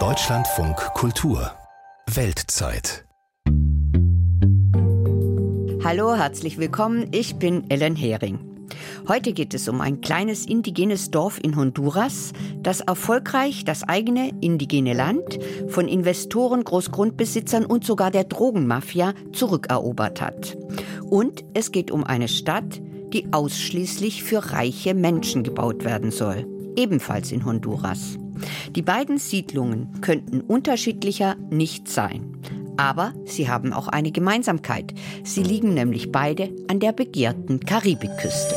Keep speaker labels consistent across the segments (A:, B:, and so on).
A: Deutschlandfunk Kultur Weltzeit
B: Hallo, herzlich willkommen. Ich bin Ellen Hering. Heute geht es um ein kleines indigenes Dorf in Honduras, das erfolgreich das eigene indigene Land von Investoren, Großgrundbesitzern und sogar der Drogenmafia zurückerobert hat. Und es geht um eine Stadt, die ausschließlich für reiche Menschen gebaut werden soll, ebenfalls in Honduras. Die beiden Siedlungen könnten unterschiedlicher nicht sein. Aber sie haben auch eine Gemeinsamkeit. Sie liegen nämlich beide an der begehrten Karibikküste.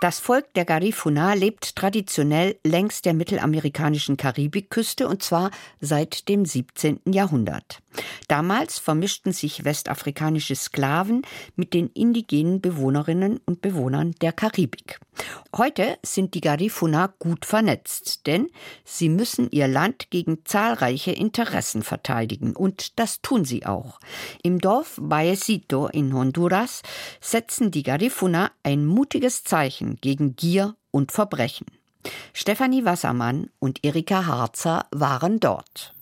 B: Das Volk der Garifuna lebt traditionell längs der mittelamerikanischen Karibikküste und zwar seit dem 17. Jahrhundert. Damals vermischten sich westafrikanische Sklaven mit den indigenen Bewohnerinnen und Bewohnern der Karibik. Heute sind die Garifuna gut vernetzt, denn sie müssen ihr Land gegen zahlreiche Interessen verteidigen und das tun sie auch. Im Dorf Vallecito in Honduras setzen die Garifuna ein mutiges Zeichen gegen Gier und Verbrechen. Stefanie Wassermann und Erika Harzer waren dort.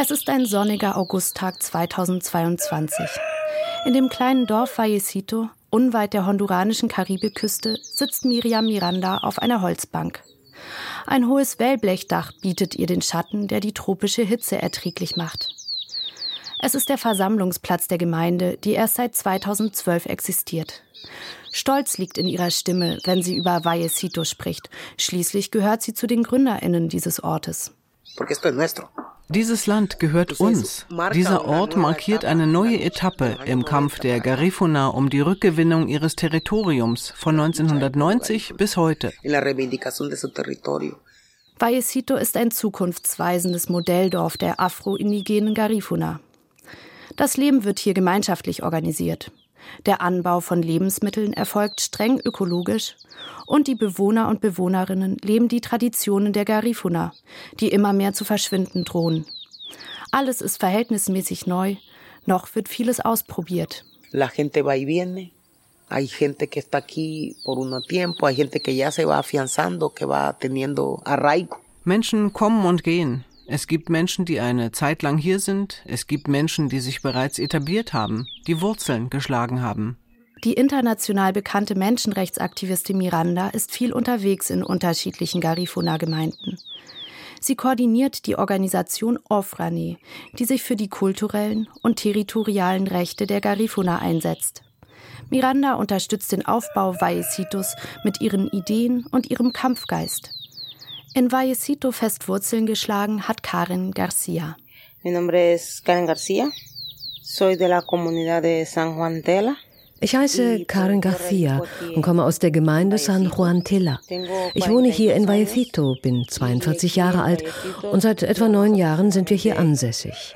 C: Es ist ein sonniger Augusttag 2022. In dem kleinen Dorf Vallecito, unweit der honduranischen Karibikküste, sitzt Miriam Miranda auf einer Holzbank. Ein hohes Wellblechdach bietet ihr den Schatten, der die tropische Hitze erträglich macht. Es ist der Versammlungsplatz der Gemeinde, die erst seit 2012 existiert. Stolz liegt in ihrer Stimme, wenn sie über Vallecito spricht. Schließlich gehört sie zu den GründerInnen dieses Ortes. Porque esto es nuestro.
D: Dieses Land gehört uns. Dieser Ort markiert eine neue Etappe im Kampf der Garifuna um die Rückgewinnung ihres Territoriums von 1990 bis heute.
C: Vallecito ist ein zukunftsweisendes Modelldorf der afro-indigenen Garifuna. Das Leben wird hier gemeinschaftlich organisiert. Der Anbau von Lebensmitteln erfolgt streng ökologisch und die Bewohner und Bewohnerinnen leben die Traditionen der Garifuna, die immer mehr zu verschwinden drohen. Alles ist verhältnismäßig neu, noch wird vieles ausprobiert. La gente va y viene. Hay gente que está aquí por un tiempo, hay gente que ya se va afianzando, que va teniendo arraigo.
D: Menschen kommen und gehen. Es gibt Menschen, die eine Zeit lang hier sind, es gibt Menschen, die sich bereits etabliert haben, die Wurzeln geschlagen haben.
C: Die international bekannte Menschenrechtsaktivistin Miranda ist viel unterwegs in unterschiedlichen Garifuna-Gemeinden. Sie koordiniert die Organisation Ofrane, die sich für die kulturellen und territorialen Rechte der Garifuna einsetzt. Miranda unterstützt den Aufbau Vallecitos mit ihren Ideen und ihrem Kampfgeist. In Vallecito fest Wurzeln geschlagen hat Karen Garcia.
E: Mi nombre es Karen Garcia. Soy de la comunidad de San Juan Tela.
F: Ich heiße Karen Garcia und komme aus der Gemeinde San Juan Tela. Ich wohne hier in Vallecito, bin 42 Jahre alt und seit etwa neun Jahren sind wir hier ansässig.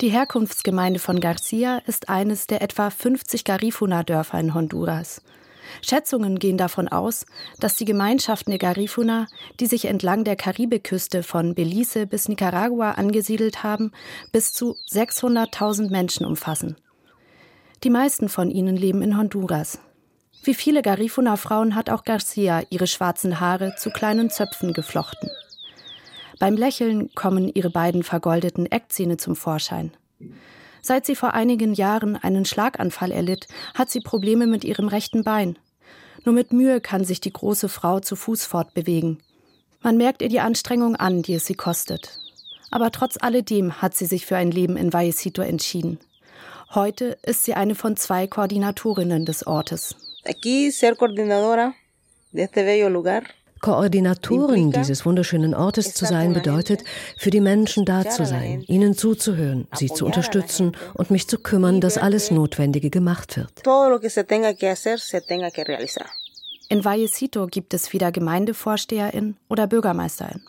C: Die Herkunftsgemeinde von Garcia ist eines der etwa 50 Garifuna-Dörfer in Honduras. Schätzungen gehen davon aus, dass die Gemeinschaften der Garifuna, die sich entlang der Karibikküste von Belize bis Nicaragua angesiedelt haben, bis zu 600.000 Menschen umfassen. Die meisten von ihnen leben in Honduras. Wie viele Garifuna-Frauen hat auch Garcia ihre schwarzen Haare zu kleinen Zöpfen geflochten. Beim Lächeln kommen ihre beiden vergoldeten Eckzähne zum Vorschein. Seit sie vor einigen Jahren einen Schlaganfall erlitt, hat sie Probleme mit ihrem rechten Bein. Nur mit Mühe kann sich die große Frau zu Fuß fortbewegen. Man merkt ihr die Anstrengung an, die es sie kostet. Aber trotz alledem hat sie sich für ein Leben in Vallecito entschieden. Heute ist sie eine von zwei Koordinatorinnen des Ortes. Aquí ser coordinadora
F: de este bello lugar Koordinatorin dieses wunderschönen Ortes zu sein bedeutet, für die Menschen da zu sein, ihnen zuzuhören, sie zu unterstützen und mich zu kümmern, dass alles Notwendige gemacht wird.
C: In Vallecito gibt es wieder Gemeindevorsteherin oder Bürgermeisterin,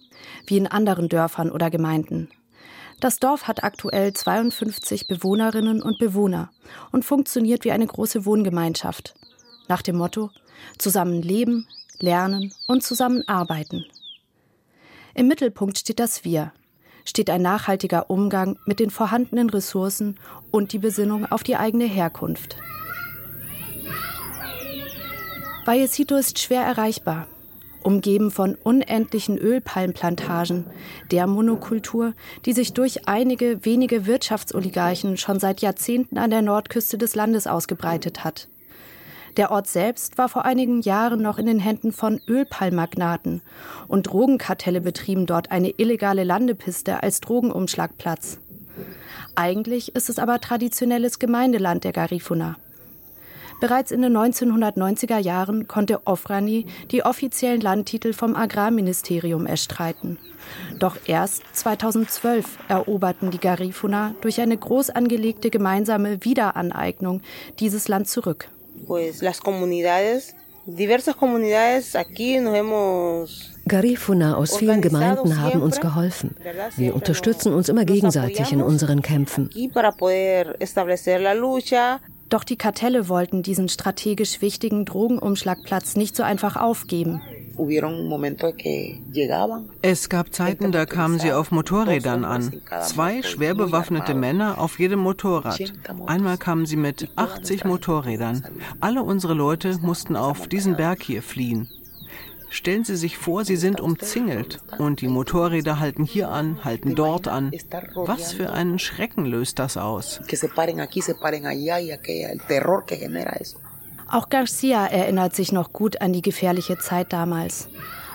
C: wie in anderen Dörfern oder Gemeinden. Das Dorf hat aktuell 52 Bewohnerinnen und Bewohner und funktioniert wie eine große Wohngemeinschaft. Nach dem Motto Zusammen leben, lernen und zusammenarbeiten. Im Mittelpunkt steht das Wir, steht ein nachhaltiger Umgang mit den vorhandenen Ressourcen und die Besinnung auf die eigene Herkunft. Vallecito ist schwer erreichbar, umgeben von unendlichen Ölpalmplantagen, der Monokultur, die sich durch einige wenige Wirtschaftsoligarchen schon seit Jahrzehnten an der Nordküste des Landes ausgebreitet hat. Der Ort selbst war vor einigen Jahren noch in den Händen von Ölpalmmagnaten und Drogenkartelle betrieben dort eine illegale Landepiste als Drogenumschlagplatz. Eigentlich ist es aber traditionelles Gemeindeland der Garifuna. Bereits in den 1990er Jahren konnte Ofrani die offiziellen Landtitel vom Agrarministerium erstreiten. Doch erst 2012 eroberten die Garifuna durch eine groß angelegte gemeinsame Wiederaneignung dieses Land zurück.
F: Garifuna aus vielen Gemeinden haben uns geholfen. Wir unterstützen uns immer gegenseitig in unseren Kämpfen.
C: Doch die Kartelle wollten diesen strategisch wichtigen Drogenumschlagplatz nicht so einfach aufgeben.
D: Es gab Zeiten, da kamen sie auf Motorrädern an. Zwei schwer bewaffnete Männer auf jedem Motorrad. Einmal kamen sie mit 80 Motorrädern. Alle unsere Leute mussten auf diesen Berg hier fliehen. Stellen Sie sich vor, Sie sind umzingelt und die Motorräder halten hier an, halten dort an. Was für einen Schrecken löst das aus?
C: Auch Garcia erinnert sich noch gut an die gefährliche Zeit damals.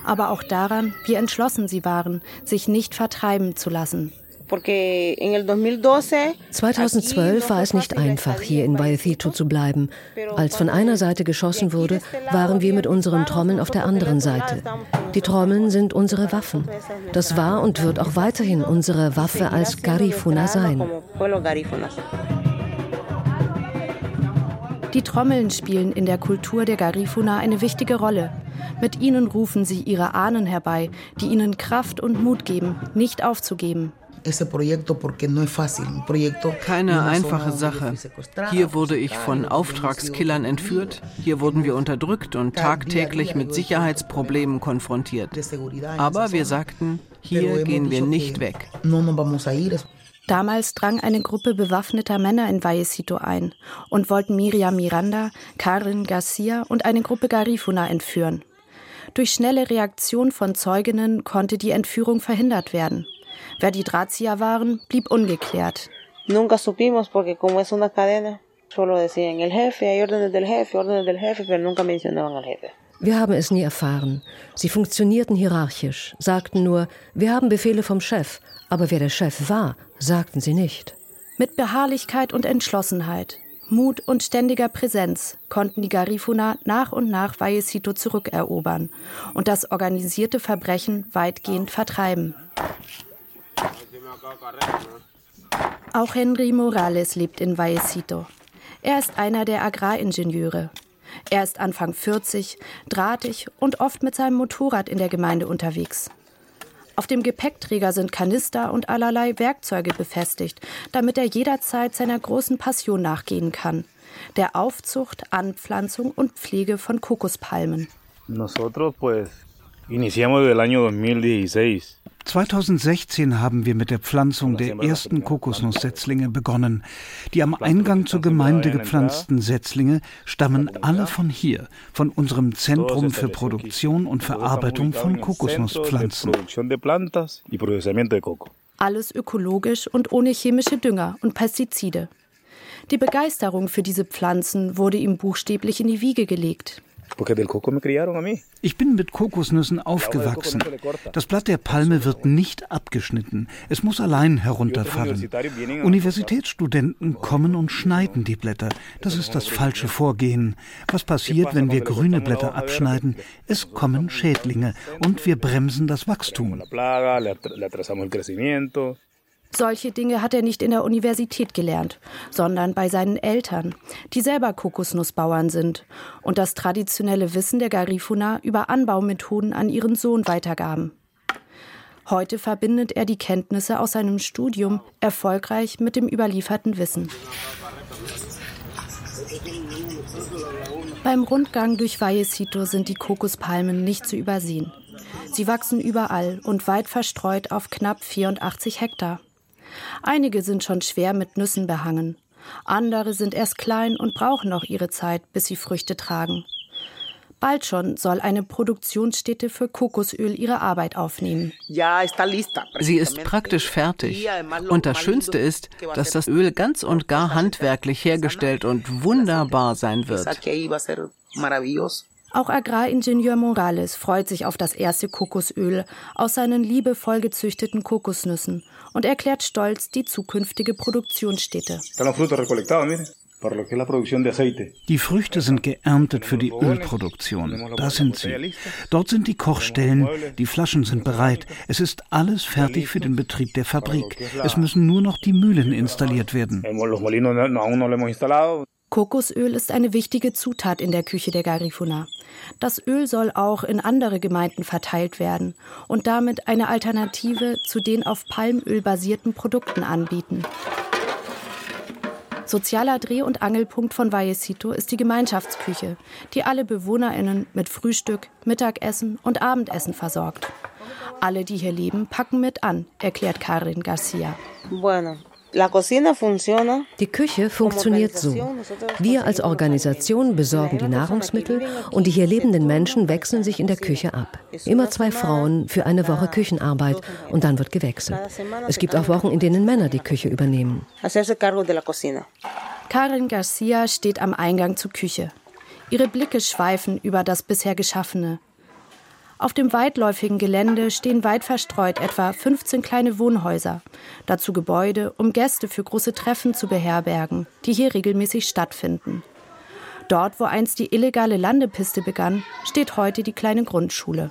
C: Aber auch daran, wie entschlossen sie waren, sich nicht vertreiben zu lassen.
F: 2012 war es nicht einfach, hier in Vallecito zu bleiben. Als von einer Seite geschossen wurde, waren wir mit unseren Trommeln auf der anderen Seite. Die Trommeln sind unsere Waffen. Das war und wird auch weiterhin unsere Waffe als Garifuna sein.
C: Die Trommeln spielen in der Kultur der Garifuna eine wichtige Rolle. Mit ihnen rufen sie ihre Ahnen herbei, die ihnen Kraft und Mut geben, nicht aufzugeben.
D: Keine einfache Sache. Hier wurde ich von Auftragskillern entführt, hier wurden wir unterdrückt und tagtäglich mit Sicherheitsproblemen konfrontiert. Aber wir sagten, hier gehen wir nicht weg.
C: Damals drang eine Gruppe bewaffneter Männer in Vallecito ein und wollten Miriam Miranda, Karin Garcia und eine Gruppe Garifuna entführen. Durch schnelle Reaktion von Zeuginnen konnte die Entführung verhindert werden. Wer die Drahtzieher waren, blieb ungeklärt. Nunca supimos porque como es una cadena, solo decían el jefe, hay órdenes del jefe, órdenes del jefe, pero nunca mencionaban al jefe.
F: Wir haben es nie erfahren. Sie funktionierten hierarchisch, sagten nur, wir haben Befehle vom Chef, aber wer der Chef war, sagten sie nicht.
C: Mit Beharrlichkeit und Entschlossenheit, Mut und ständiger Präsenz konnten die Garifuna nach und nach Vallecito zurückerobern und das organisierte Verbrechen weitgehend vertreiben. Auch Henry Morales lebt in Vallecito. Er ist einer der Agraringenieure. Er ist Anfang 40, drahtig und oft mit seinem Motorrad in der Gemeinde unterwegs. Auf dem Gepäckträger sind Kanister und allerlei Werkzeuge befestigt, damit er jederzeit seiner großen Passion nachgehen kann, der Aufzucht, Anpflanzung und Pflege von Kokospalmen. Nosotros pues
G: iniciamos del año 2016.
H: 2016 haben wir mit der Pflanzung der ersten Kokosnusssetzlinge begonnen. Die am Eingang zur Gemeinde gepflanzten Setzlinge stammen alle von hier, von unserem Zentrum für Produktion und Verarbeitung von Kokosnusspflanzen.
C: Alles ökologisch und ohne chemische Dünger und Pestizide. Die Begeisterung für diese Pflanzen wurde ihm buchstäblich in die Wiege gelegt.
H: Ich bin mit Kokosnüssen aufgewachsen. Das Blatt der Palme wird nicht abgeschnitten. Es muss allein herunterfallen. Universitätsstudenten kommen und schneiden die Blätter. Das ist das falsche Vorgehen. Was passiert, wenn wir grüne Blätter abschneiden? Es kommen Schädlinge und wir bremsen das Wachstum.
C: Solche Dinge hat er nicht in der Universität gelernt, sondern bei seinen Eltern, die selber Kokosnussbauern sind und das traditionelle Wissen der Garifuna über Anbaumethoden an ihren Sohn weitergaben. Heute verbindet er die Kenntnisse aus seinem Studium erfolgreich mit dem überlieferten Wissen. Beim Rundgang durch Vallecito sind die Kokospalmen nicht zu übersehen. Sie wachsen überall und weit verstreut auf knapp 84 Hektar. Einige sind schon schwer mit Nüssen behangen. Andere sind erst klein und brauchen noch ihre Zeit, bis sie Früchte tragen. Bald schon soll eine Produktionsstätte für Kokosöl ihre Arbeit aufnehmen.
D: Sie ist praktisch fertig. Und das Schönste ist, dass das Öl ganz und gar handwerklich hergestellt und wunderbar sein wird.
C: Auch Agraringenieur Morales freut sich auf das erste Kokosöl aus seinen liebevoll gezüchteten Kokosnüssen und erklärt stolz die zukünftige Produktionsstätte.
H: Die Früchte sind geerntet für die Ölproduktion. Da sind sie. Dort sind die Kochstellen, die Flaschen sind bereit. Es ist alles fertig für den Betrieb der Fabrik. Es müssen nur noch die Mühlen installiert werden.
C: Kokosöl ist eine wichtige Zutat in der Küche der Garifuna. Das Öl soll auch in andere Gemeinden verteilt werden und damit eine Alternative zu den auf Palmöl basierten Produkten anbieten. Sozialer Dreh- und Angelpunkt von Vallecito ist die Gemeinschaftsküche, die alle BewohnerInnen mit Frühstück, Mittagessen und Abendessen versorgt. Alle, die hier leben, packen mit an, erklärt Karin Garcia.
F: Die Küche funktioniert so. Wir als Organisation besorgen die Nahrungsmittel und die hier lebenden Menschen wechseln sich in der Küche ab. Immer zwei Frauen für eine Woche Küchenarbeit und dann wird gewechselt. Es gibt auch Wochen, in denen Männer die Küche übernehmen.
C: Karin Garcia steht am Eingang zur Küche. Ihre Blicke schweifen über das bisher Geschaffene. Auf dem weitläufigen Gelände stehen weit verstreut etwa 15 kleine Wohnhäuser, dazu Gebäude, um Gäste für große Treffen zu beherbergen, die hier regelmäßig stattfinden. Dort, wo einst die illegale Landepiste begann, steht heute die kleine Grundschule.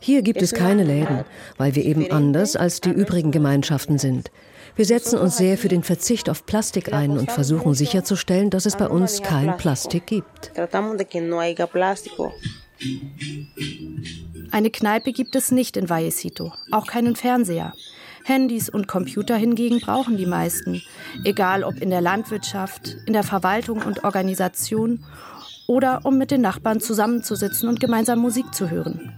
F: Hier gibt es keine Läden, weil wir eben anders als die übrigen Gemeinschaften sind. Wir setzen uns sehr für den Verzicht auf Plastik ein und versuchen sicherzustellen, dass es bei uns kein Plastik gibt.
C: Eine Kneipe gibt es nicht in Vallecito, auch keinen Fernseher. Handys und Computer hingegen brauchen die meisten, egal ob in der Landwirtschaft, in der Verwaltung und Organisation oder um mit den Nachbarn zusammenzusitzen und gemeinsam Musik zu hören.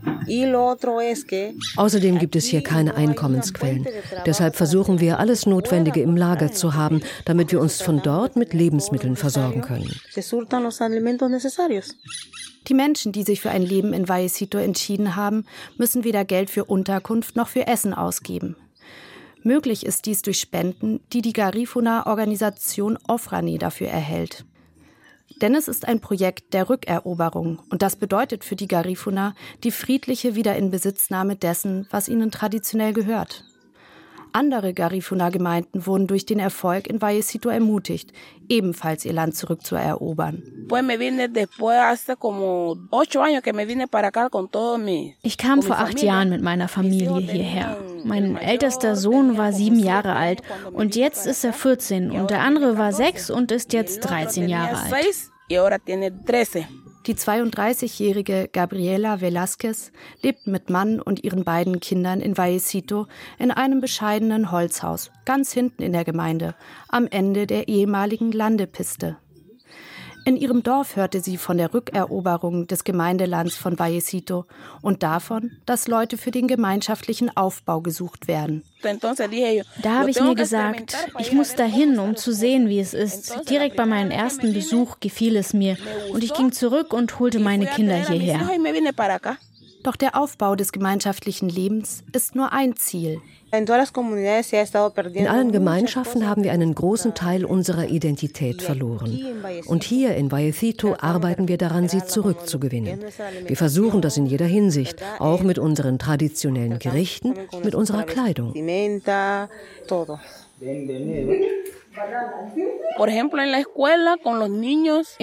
F: Außerdem gibt es hier keine Einkommensquellen. Deshalb versuchen wir, alles Notwendige im Lager zu haben, damit wir uns von dort mit Lebensmitteln versorgen können.
C: Die Menschen, die sich für ein Leben in Vallecito entschieden haben, müssen weder Geld für Unterkunft noch für Essen ausgeben. Möglich ist dies durch Spenden, die die Garifuna-Organisation Ofrani dafür erhält. Denn es ist ein Projekt der Rückeroberung und das bedeutet für die Garifuna die friedliche Wiederinbesitznahme dessen, was ihnen traditionell gehört. Andere Garifuna-Gemeinden wurden durch den Erfolg in Vallecito ermutigt, ebenfalls ihr Land zurückzuerobern.
I: Ich kam vor acht Jahren mit meiner Familie hierher. Mein ältester Sohn war sieben Jahre alt und jetzt ist er 14 und der andere war sechs und ist jetzt 13 Jahre alt.
C: Die 32-jährige Gabriela Velázquez lebt mit Mann und ihren beiden Kindern in Vallecito in einem bescheidenen Holzhaus, ganz hinten in der Gemeinde, am Ende der ehemaligen Landepiste. In ihrem Dorf hörte sie von der Rückeroberung des Gemeindelands von Vallecito und davon, dass Leute für den gemeinschaftlichen Aufbau gesucht werden.
I: Da habe ich mir gesagt, ich muss dahin, um zu sehen, wie es ist. Direkt bei meinem ersten Besuch gefiel es mir und ich ging zurück und holte meine Kinder hierher.
C: Doch der Aufbau des gemeinschaftlichen Lebens ist nur ein Ziel.
F: In allen Gemeinschaften haben wir einen großen Teil unserer Identität verloren. Und hier in Vallecito arbeiten wir daran, sie zurückzugewinnen. Wir versuchen das in jeder Hinsicht, auch mit unseren traditionellen Gerichten, mit unserer Kleidung. In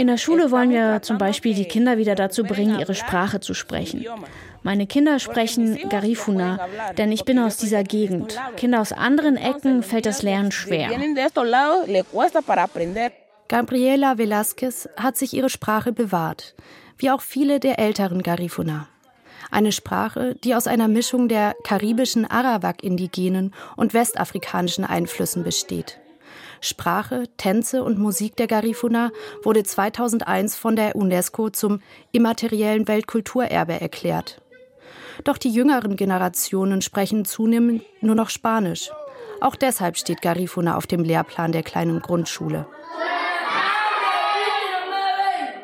I: der Schule wollen wir zum Beispiel die Kinder wieder dazu bringen, ihre Sprache zu sprechen. Meine Kinder sprechen Garifuna, denn ich bin aus dieser Gegend. Kinder aus anderen Ecken fällt das Lernen schwer.
C: Gabriela Velázquez hat sich ihre Sprache bewahrt, wie auch viele der älteren Garifuna. Eine Sprache, die aus einer Mischung der karibischen Arawak-Indigenen und westafrikanischen Einflüssen besteht. Sprache, Tänze und Musik der Garifuna wurde 2001 von der UNESCO zum immateriellen Weltkulturerbe erklärt. Doch die jüngeren Generationen sprechen zunehmend nur noch Spanisch. Auch deshalb steht Garifuna auf dem Lehrplan der kleinen Grundschule.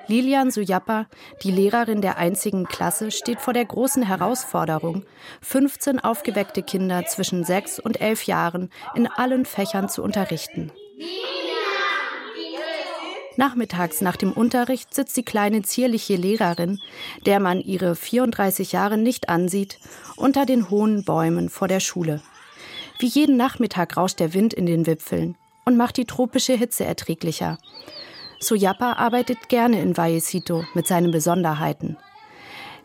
C: Lilian Suyappa, die Lehrerin der einzigen Klasse, steht vor der großen Herausforderung, 15 aufgeweckte Kinder zwischen sechs und elf Jahren in allen Fächern zu unterrichten. Nachmittags nach dem Unterricht sitzt die kleine zierliche Lehrerin, der man ihre 34 Jahre nicht ansieht, unter den hohen Bäumen vor der Schule. Wie jeden Nachmittag rauscht der Wind in den Wipfeln und macht die tropische Hitze erträglicher. Soyapa arbeitet gerne in Vallecito mit seinen Besonderheiten.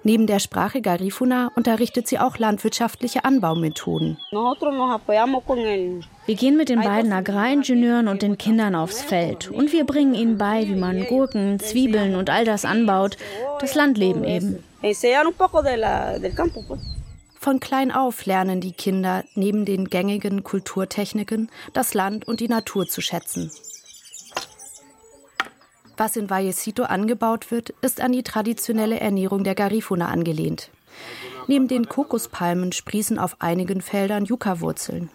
C: Neben der Sprache Garifuna unterrichtet sie auch landwirtschaftliche Anbaumethoden.
I: Wir gehen mit den beiden Agraringenieuren und den Kindern aufs Feld und wir bringen ihnen bei, wie man Gurken, Zwiebeln und all das anbaut, das Landleben eben.
C: Von klein auf lernen die Kinder neben den gängigen Kulturtechniken das Land und die Natur zu schätzen. Was in Vallecito angebaut wird, ist an die traditionelle Ernährung der Garifuna angelehnt. Neben den Kokospalmen sprießen auf einigen Feldern Yucca-Wurzeln.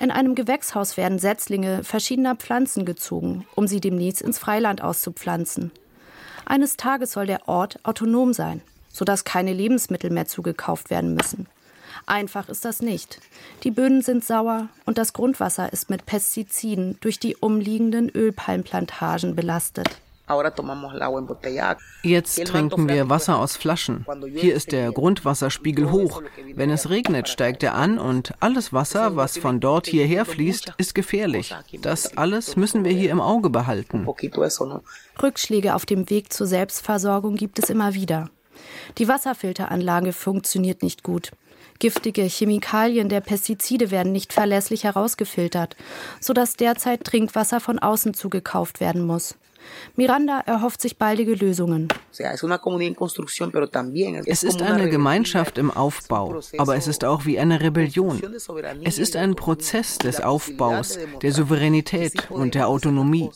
C: In einem Gewächshaus werden Setzlinge verschiedener Pflanzen gezogen, um sie demnächst ins Freiland auszupflanzen. Eines Tages soll der Ort autonom sein, sodass keine Lebensmittel mehr zugekauft werden müssen. Einfach ist das nicht. Die Böden sind sauer und das Grundwasser ist mit Pestiziden durch die umliegenden Ölpalmplantagen belastet.
D: Jetzt trinken wir Wasser aus Flaschen. Hier ist der Grundwasserspiegel hoch. Wenn es regnet, steigt er an und alles Wasser, was von dort hierher fließt, ist gefährlich. Das alles müssen wir hier im Auge behalten.
C: Rückschläge auf dem Weg zur Selbstversorgung gibt es immer wieder. Die Wasserfilteranlage funktioniert nicht gut. Giftige Chemikalien der Pestizide werden nicht verlässlich herausgefiltert, sodass derzeit Trinkwasser von außen zugekauft werden muss. Miranda erhofft sich baldige Lösungen.
D: Es ist eine Gemeinschaft im Aufbau, aber es ist auch wie eine Rebellion. Es ist ein Prozess des Aufbaus, der Souveränität und der Autonomie.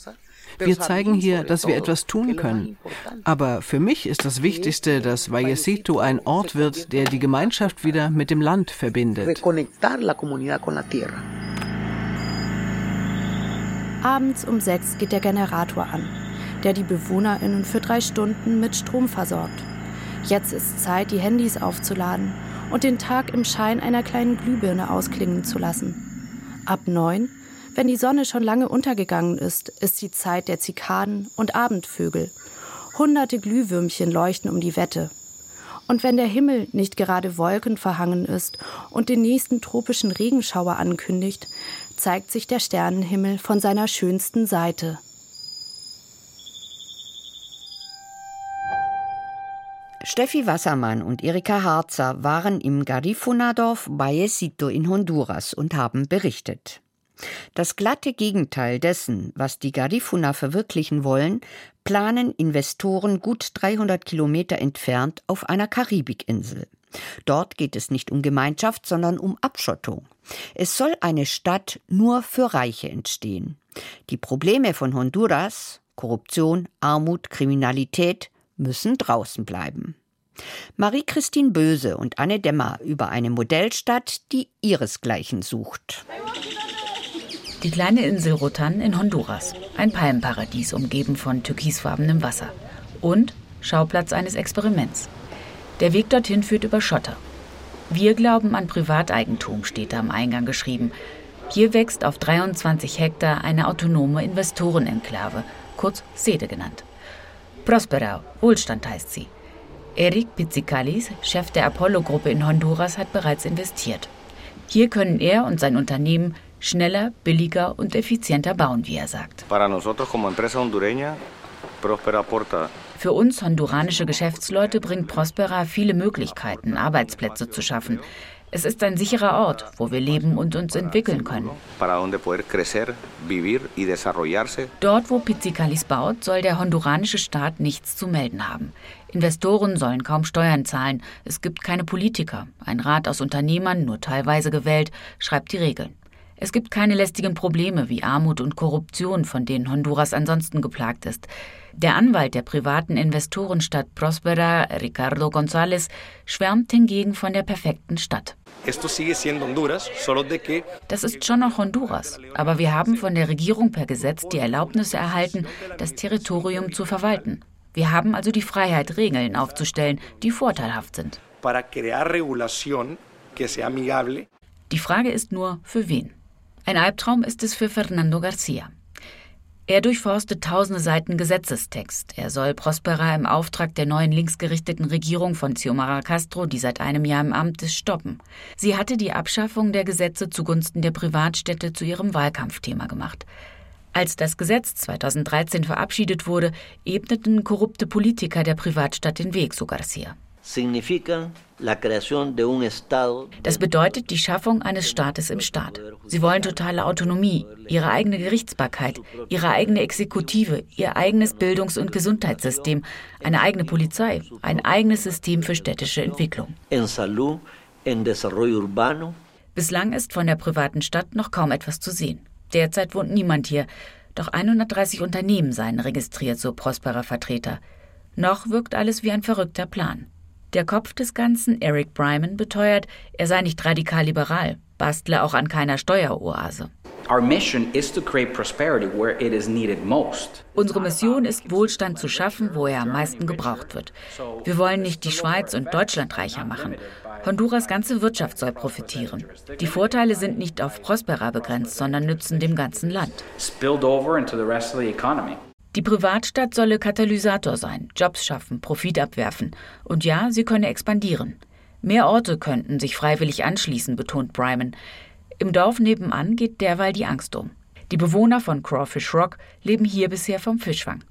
D: Wir zeigen hier, dass wir etwas tun können. Aber für mich ist das Wichtigste, dass Vallecito ein Ort wird, der die Gemeinschaft wieder mit dem Land verbindet.
C: Abends um sechs geht der Generator an, der die BewohnerInnen für drei Stunden mit Strom versorgt. Jetzt ist Zeit, die Handys aufzuladen und den Tag im Schein einer kleinen Glühbirne ausklingen zu lassen. Ab neun wenn die Sonne schon lange untergegangen ist, ist die Zeit der Zikaden und Abendvögel. Hunderte Glühwürmchen leuchten um die Wette. Und wenn der Himmel nicht gerade wolkenverhangen ist und den nächsten tropischen Regenschauer ankündigt, zeigt sich der Sternenhimmel von seiner schönsten Seite.
B: Steffi Wassermann und Erika Harzer waren im Garifuna-Dorf Bayesito in Honduras und haben berichtet. Das glatte Gegenteil dessen, was die Garifuna verwirklichen wollen, planen Investoren gut 300 Kilometer entfernt auf einer Karibikinsel. Dort geht es nicht um Gemeinschaft, sondern um Abschottung. Es soll eine Stadt nur für Reiche entstehen. Die Probleme von Honduras, Korruption, Armut, Kriminalität, müssen draußen bleiben. Marie-Christine Böse und Anne Demmer über eine Modellstadt, die ihresgleichen sucht.
J: Die kleine Insel Rotan in Honduras. Ein Palmenparadies, umgeben von türkisfarbenem Wasser. Und Schauplatz eines Experiments. Der Weg dorthin führt über Schotter. Wir glauben an Privateigentum, steht da am Eingang geschrieben. Hier wächst auf 23 Hektar eine autonome Investorenenklave, kurz Sede genannt. Prospera, Wohlstand heißt sie. Eric Pizzicalis, Chef der Apollo-Gruppe in Honduras, hat bereits investiert. Hier können er und sein Unternehmen schneller, billiger und effizienter bauen, wie er sagt. Für uns honduranische Geschäftsleute bringt Prospera viele Möglichkeiten, Arbeitsplätze zu schaffen. Es ist ein sicherer Ort, wo wir leben und uns entwickeln können. Dort, wo Pizzicalis baut, soll der honduranische Staat nichts zu melden haben. Investoren sollen kaum Steuern zahlen. Es gibt keine Politiker. Ein Rat aus Unternehmern, nur teilweise gewählt, schreibt die Regeln. Es gibt keine lästigen Probleme wie Armut und Korruption, von denen Honduras ansonsten geplagt ist. Der Anwalt der privaten Investorenstadt Prospera, Ricardo González, schwärmt hingegen von der perfekten Stadt. Das ist schon noch Honduras, aber wir haben von der Regierung per Gesetz die Erlaubnis erhalten, das Territorium zu verwalten. Wir haben also die Freiheit, Regeln aufzustellen, die vorteilhaft sind. Die Frage ist nur, für wen? Ein Albtraum ist es für Fernando Garcia. Er durchforstet tausende Seiten Gesetzestext. Er soll Prospera im Auftrag der neuen linksgerichteten Regierung von Xiomara Castro, die seit einem Jahr im Amt ist, stoppen. Sie hatte die Abschaffung der Gesetze zugunsten der Privatstädte zu ihrem Wahlkampfthema gemacht. Als das Gesetz 2013 verabschiedet wurde, ebneten korrupte Politiker der Privatstadt den Weg, so Garcia. Das bedeutet die Schaffung eines Staates im Staat. Sie wollen totale Autonomie, ihre eigene Gerichtsbarkeit, ihre eigene Exekutive, ihr eigenes Bildungs- und Gesundheitssystem, eine eigene Polizei, ein eigenes System für städtische Entwicklung. Bislang ist von der privaten Stadt noch kaum etwas zu sehen. Derzeit wohnt niemand hier, doch 130 Unternehmen seien registriert, so Prosperer Vertreter. Noch wirkt alles wie ein verrückter Plan. Der Kopf des Ganzen, Eric Bryman, beteuert, er sei nicht radikal liberal, bastle auch an keiner Steueroase. Unsere Mission ist, Wohlstand zu schaffen, wo er am meisten gebraucht wird. Wir wollen nicht die Schweiz und Deutschland reicher machen. Honduras ganze Wirtschaft soll profitieren. Die Vorteile sind nicht auf Prospera begrenzt, sondern nützen dem ganzen Land. Die Privatstadt solle Katalysator sein, Jobs schaffen, Profit abwerfen. Und ja, sie könne expandieren. Mehr Orte könnten sich freiwillig anschließen, betont Bryman. Im Dorf nebenan geht derweil die Angst um. Die Bewohner von Crawfish Rock leben hier bisher vom Fischfang.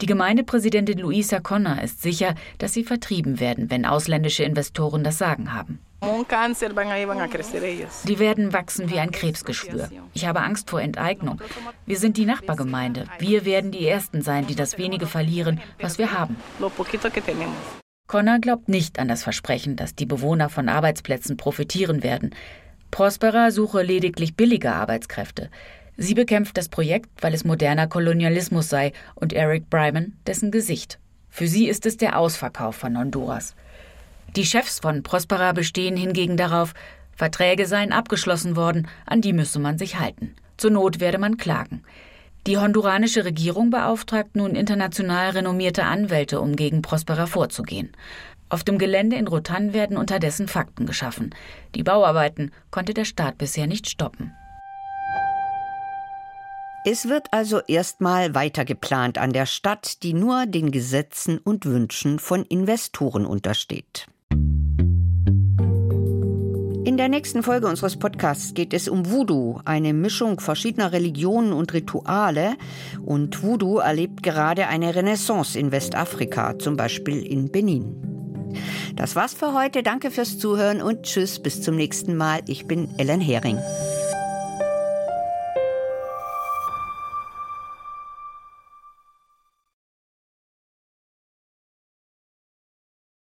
J: Die Gemeindepräsidentin Luisa Conner ist sicher, dass sie vertrieben werden, wenn ausländische Investoren das Sagen haben. Die werden wachsen wie ein Krebsgeschwür. Ich habe Angst vor Enteignung. Wir sind die Nachbargemeinde. Wir werden die Ersten sein, die das wenige verlieren, was wir haben. Connor glaubt nicht an das Versprechen, dass die Bewohner von Arbeitsplätzen profitieren werden. Prospera suche lediglich billige Arbeitskräfte. Sie bekämpft das Projekt, weil es moderner Kolonialismus sei und Eric Bryman dessen Gesicht. Für sie ist es der Ausverkauf von Honduras. Die Chefs von Prospera bestehen hingegen darauf, Verträge seien abgeschlossen worden, an die müsse man sich halten. Zur Not werde man klagen. Die honduranische Regierung beauftragt nun international renommierte Anwälte, um gegen Prospera vorzugehen. Auf dem Gelände in Rotan werden unterdessen Fakten geschaffen. Die Bauarbeiten konnte der Staat bisher nicht stoppen.
B: Es wird also erstmal weiter geplant an der Stadt, die nur den Gesetzen und Wünschen von Investoren untersteht. In der nächsten Folge unseres Podcasts geht es um Voodoo, eine Mischung verschiedener Religionen und Rituale. Und Voodoo erlebt gerade eine Renaissance in Westafrika, zum Beispiel in Benin. Das war's für heute. Danke fürs Zuhören und tschüss, bis zum nächsten Mal. Ich bin Ellen Hering.